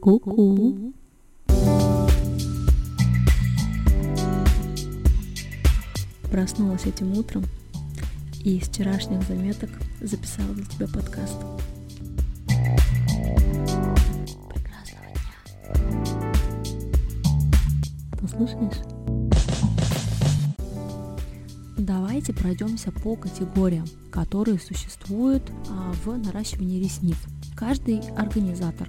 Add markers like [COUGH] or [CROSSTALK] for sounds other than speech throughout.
Ку-ку. Проснулась этим утром и из вчерашних заметок записала для тебя подкаст. Прекрасного дня. Послушаешь? Давайте пройдемся по категориям, которые существуют а, в наращивании ресниц. Каждый организатор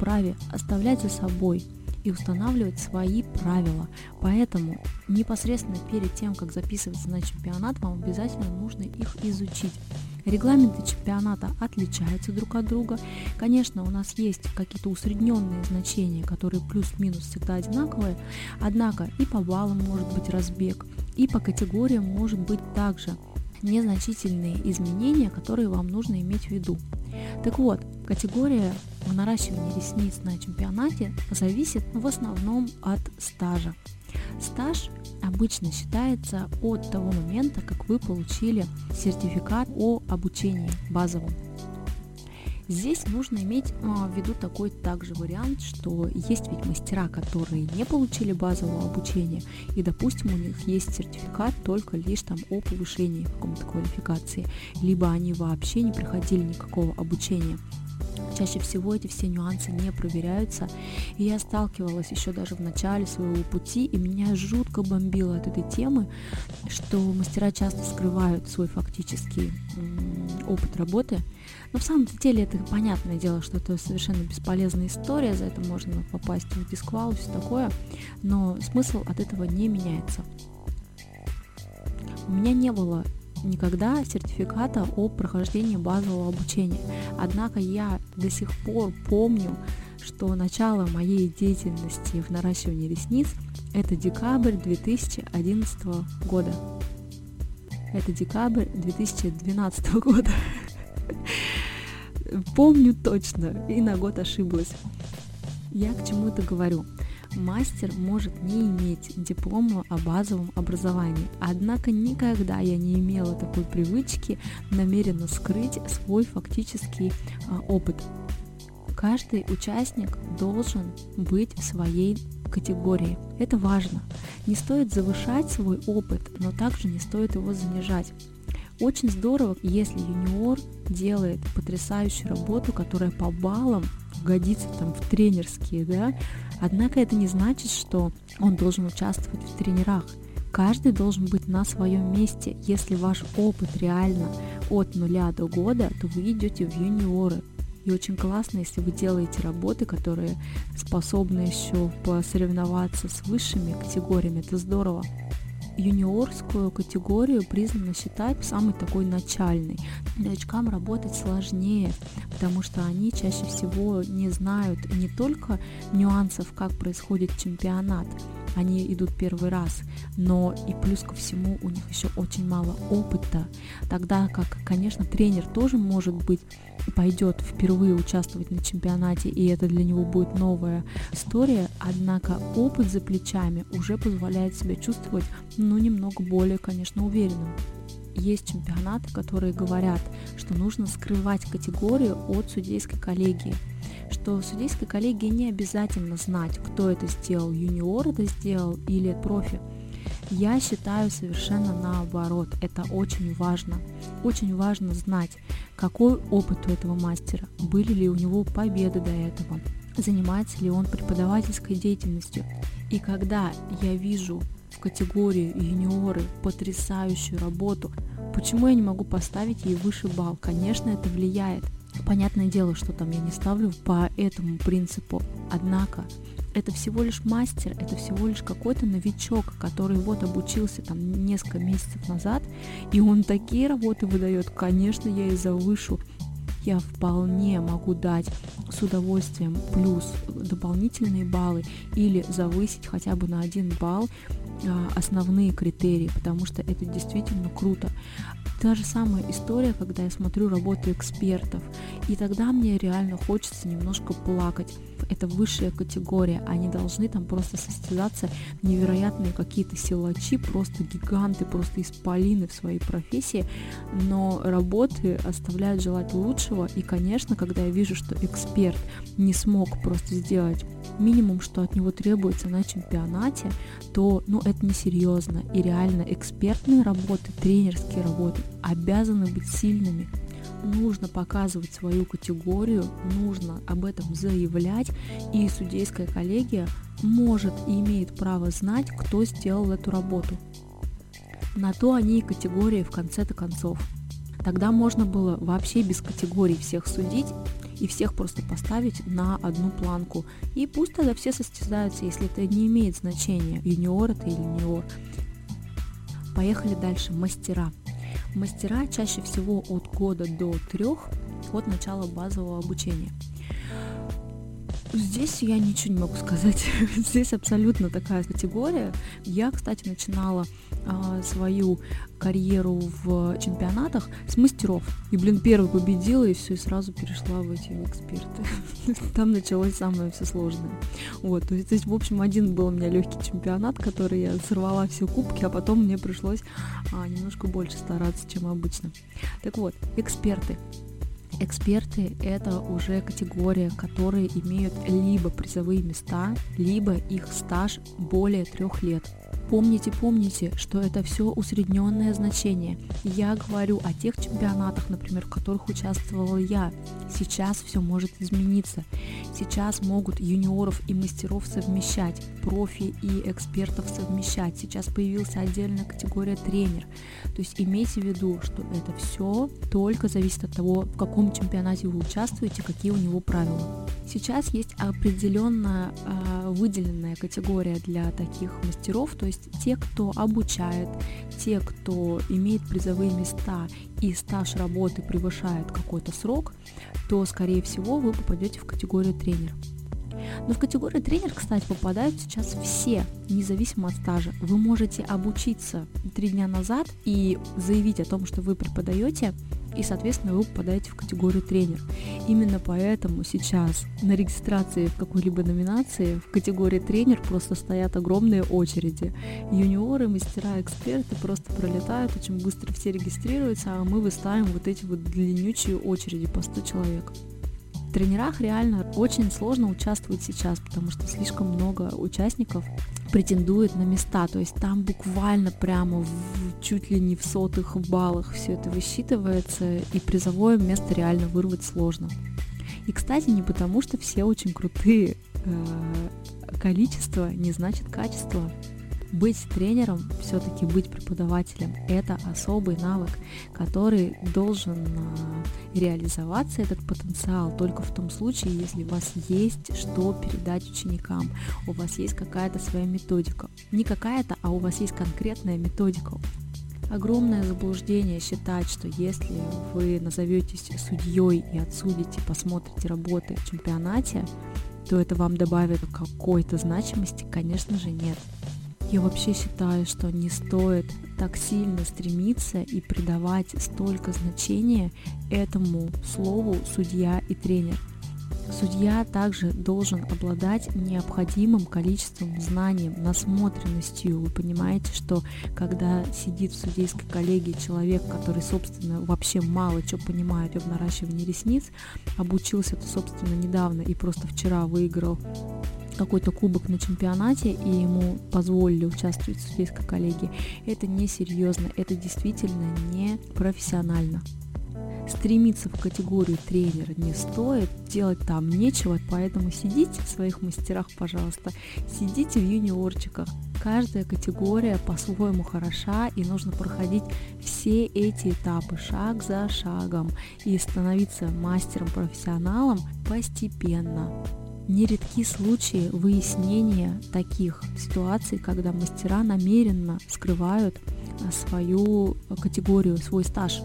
вправе оставлять за собой и устанавливать свои правила. Поэтому непосредственно перед тем, как записываться на чемпионат, вам обязательно нужно их изучить. Регламенты чемпионата отличаются друг от друга. Конечно, у нас есть какие-то усредненные значения, которые плюс-минус всегда одинаковые, однако и по баллам может быть разбег, и по категориям может быть также незначительные изменения, которые вам нужно иметь в виду. Так вот, категория наращивания ресниц на чемпионате зависит в основном от стажа. Стаж обычно считается от того момента, как вы получили сертификат о обучении базовом. Здесь нужно иметь а, в виду такой также вариант, что есть ведь мастера, которые не получили базового обучения, и, допустим, у них есть сертификат только лишь там о повышении какой-то квалификации, либо они вообще не проходили никакого обучения. Чаще всего эти все нюансы не проверяются. И я сталкивалась еще даже в начале своего пути, и меня жутко бомбило от этой темы, что мастера часто скрывают свой фактический опыт работы. Но в самом деле это понятное дело, что это совершенно бесполезная история, за это можно попасть в дисквал и все такое, но смысл от этого не меняется. У меня не было никогда сертификата о прохождении базового обучения. Однако я до сих пор помню, что начало моей деятельности в наращивании ресниц это декабрь 2011 года. Это декабрь 2012 [LAUGHS] года. Помню точно, и на год ошиблась. Я к чему это говорю? Мастер может не иметь диплома о базовом образовании. Однако никогда я не имела такой привычки намеренно скрыть свой фактический а, опыт. Каждый участник должен быть в своей категории. Это важно. Не стоит завышать свой опыт, но также не стоит его занижать. Очень здорово, если юниор делает потрясающую работу, которая по баллам годится там в тренерские, да, однако это не значит, что он должен участвовать в тренерах. Каждый должен быть на своем месте. Если ваш опыт реально от нуля до года, то вы идете в юниоры. И очень классно, если вы делаете работы, которые способны еще посоревноваться с высшими категориями. Это здорово юниорскую категорию признано считать самой такой начальной. Новичкам работать сложнее, потому что они чаще всего не знают не только нюансов, как происходит чемпионат, они идут первый раз, но и плюс ко всему у них еще очень мало опыта, тогда как, конечно, тренер тоже может быть пойдет впервые участвовать на чемпионате, и это для него будет новая история, однако опыт за плечами уже позволяет себя чувствовать, ну, немного более, конечно, уверенным. Есть чемпионаты, которые говорят, что нужно скрывать категорию от судейской коллегии, что судейской коллегии не обязательно знать, кто это сделал, юниор это сделал или профи. Я считаю совершенно наоборот. Это очень важно. Очень важно знать, какой опыт у этого мастера, были ли у него победы до этого, занимается ли он преподавательской деятельностью. И когда я вижу в категории юниоры потрясающую работу, почему я не могу поставить ей выше балл? Конечно, это влияет. Понятное дело, что там я не ставлю по этому принципу. Однако это всего лишь мастер, это всего лишь какой-то новичок, который вот обучился там несколько месяцев назад, и он такие работы выдает, конечно, я и завышу. Я вполне могу дать с удовольствием плюс дополнительные баллы или завысить хотя бы на один балл а, основные критерии, потому что это действительно круто. Та же самая история, когда я смотрю работу экспертов, и тогда мне реально хочется немножко плакать. Это высшая категория, они должны там просто состязаться невероятные какие-то силачи, просто гиганты, просто исполины в своей профессии, но работы оставляют желать лучшего, и, конечно, когда я вижу, что эксперт не смог просто сделать минимум, что от него требуется на чемпионате, то ну, это несерьезно. И реально экспертные работы, тренерские работы обязаны быть сильными. Нужно показывать свою категорию, нужно об этом заявлять, и судейская коллегия может и имеет право знать, кто сделал эту работу. На то они и категории в конце-то концов. Тогда можно было вообще без категорий всех судить и всех просто поставить на одну планку. И пусть тогда все состязаются, если это не имеет значения, юниор это или юниор. Поехали дальше. Мастера. Мастера чаще всего от года до трех от начала базового обучения. Здесь я ничего не могу сказать. [LAUGHS] Здесь абсолютно такая категория. Я, кстати, начинала а, свою карьеру в чемпионатах с мастеров. И, блин, первый победила, и все, и сразу перешла в эти эксперты. [LAUGHS] Там началось самое все сложное. Вот, то есть, в общем, один был у меня легкий чемпионат, который я сорвала все кубки, а потом мне пришлось а, немножко больше стараться, чем обычно. Так вот, эксперты. Эксперты – это уже категория, которые имеют либо призовые места, либо их стаж более трех лет. Помните, помните, что это все усредненное значение. Я говорю о тех чемпионатах, например, в которых участвовала я. Сейчас все может измениться. Сейчас могут юниоров и мастеров совмещать, профи и экспертов совмещать. Сейчас появилась отдельная категория тренер. То есть имейте в виду, что это все только зависит от того, в каком чемпионате вы участвуете, какие у него правила. Сейчас есть определенная э, выделенная категория для таких мастеров, то есть те, кто обучает, те, кто имеет призовые места и стаж работы превышает какой-то срок, то, скорее всего, вы попадете в категорию тренер. Но в категорию тренер, кстати, попадают сейчас все, независимо от стажа. Вы можете обучиться три дня назад и заявить о том, что вы преподаете, и, соответственно, вы попадаете в категорию тренер. Именно поэтому сейчас на регистрации в какой-либо номинации в категории тренер просто стоят огромные очереди. Юниоры, мастера, эксперты просто пролетают, очень быстро все регистрируются, а мы выставим вот эти вот длиннючие очереди по 100 человек. В тренерах реально очень сложно участвовать сейчас, потому что слишком много участников претендует на места, то есть там буквально прямо в, чуть ли не в сотых баллах все это высчитывается, и призовое место реально вырвать сложно. И, кстати, не потому, что все очень крутые, э, количество не значит качество быть тренером, все-таки быть преподавателем, это особый навык, который должен а, реализоваться, этот потенциал, только в том случае, если у вас есть что передать ученикам, у вас есть какая-то своя методика. Не какая-то, а у вас есть конкретная методика. Огромное заблуждение считать, что если вы назоветесь судьей и отсудите, посмотрите работы в чемпионате, то это вам добавит какой-то значимости, конечно же, нет. Я вообще считаю, что не стоит так сильно стремиться и придавать столько значения этому слову судья и тренер. Судья также должен обладать необходимым количеством знаний, насмотренностью. Вы понимаете, что когда сидит в судейской коллегии человек, который, собственно, вообще мало что понимает в наращивании ресниц, обучился-то, собственно, недавно и просто вчера выиграл какой-то кубок на чемпионате и ему позволили участвовать в судейской коллегии, это несерьезно, это действительно не профессионально. Стремиться в категорию тренера не стоит, делать там нечего, поэтому сидите в своих мастерах, пожалуйста, сидите в юниорчиках. Каждая категория по-своему хороша, и нужно проходить все эти этапы шаг за шагом и становиться мастером-профессионалом постепенно. Нередки случаи выяснения таких ситуаций, когда мастера намеренно скрывают а, свою категорию, свой стаж.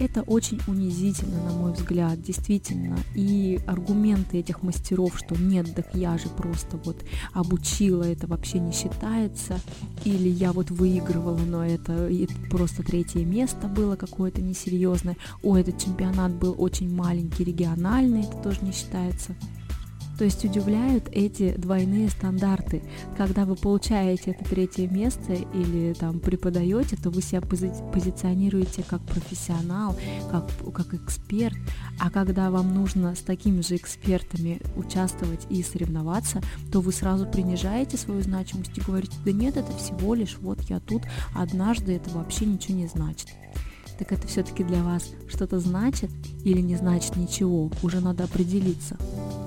Это очень унизительно, на мой взгляд, действительно. И аргументы этих мастеров, что нет, так я же просто вот обучила, это вообще не считается. Или я вот выигрывала, но это, это просто третье место было какое-то несерьезное. О, этот чемпионат был очень маленький, региональный, это тоже не считается. То есть удивляют эти двойные стандарты. Когда вы получаете это третье место или там преподаете, то вы себя пози позиционируете как профессионал, как, как эксперт. А когда вам нужно с такими же экспертами участвовать и соревноваться, то вы сразу принижаете свою значимость и говорите, да нет, это всего лишь вот я тут, однажды это вообще ничего не значит так это все-таки для вас что-то значит или не значит ничего, уже надо определиться.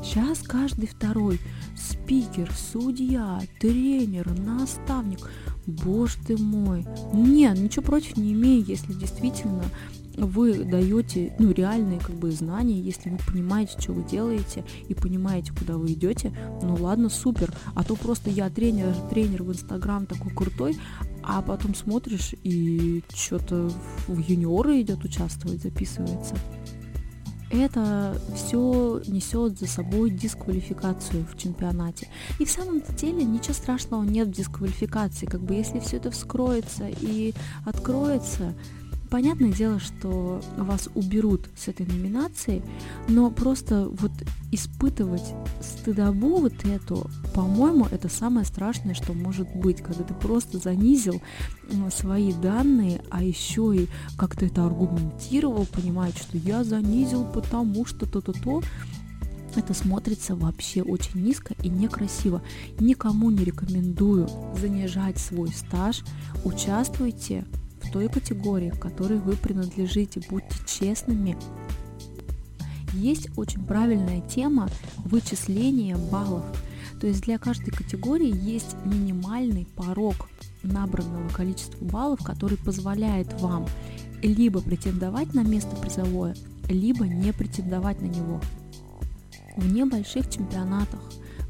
Сейчас каждый второй спикер, судья, тренер, наставник. Боже ты мой. Нет, ничего против не имею, если действительно вы даете ну, реальные как бы знания, если вы понимаете, что вы делаете и понимаете, куда вы идете, ну ладно, супер. А то просто я тренер, тренер в Инстаграм такой крутой, а потом смотришь и что-то в юниоры идет участвовать, записывается. Это все несет за собой дисквалификацию в чемпионате. И в самом деле ничего страшного нет в дисквалификации. Как бы если все это вскроется и откроется, Понятное дело, что вас уберут с этой номинации, но просто вот испытывать стыдобу вот эту, по-моему, это самое страшное, что может быть, когда ты просто занизил свои данные, а еще и как-то это аргументировал, понимать, что я занизил, потому что то-то-то, это смотрится вообще очень низко и некрасиво. Никому не рекомендую занижать свой стаж. Участвуйте той категории, в которой вы принадлежите. Будьте честными. Есть очень правильная тема вычисления баллов. То есть для каждой категории есть минимальный порог набранного количества баллов, который позволяет вам либо претендовать на место призовое, либо не претендовать на него. В небольших чемпионатах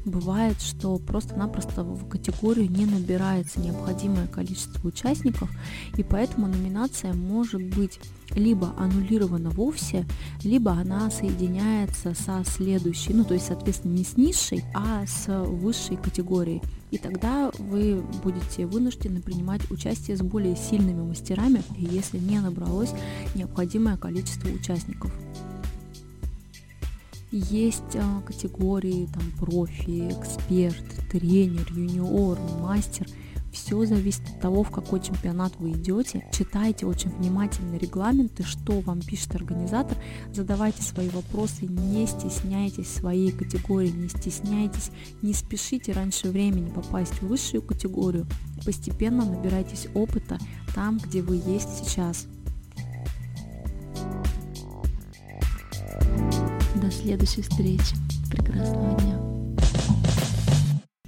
бывает, что просто-напросто в категорию не набирается необходимое количество участников, и поэтому номинация может быть либо аннулирована вовсе, либо она соединяется со следующей, ну то есть, соответственно, не с низшей, а с высшей категорией. И тогда вы будете вынуждены принимать участие с более сильными мастерами, если не набралось необходимое количество участников. Есть а, категории там профи, эксперт, тренер, юниор, мастер. Все зависит от того, в какой чемпионат вы идете. Читайте очень внимательно регламенты, что вам пишет организатор. Задавайте свои вопросы, не стесняйтесь своей категории, не стесняйтесь, не спешите раньше времени попасть в высшую категорию. Постепенно набирайтесь опыта там, где вы есть сейчас. Следующей встречи. Прекрасного дня.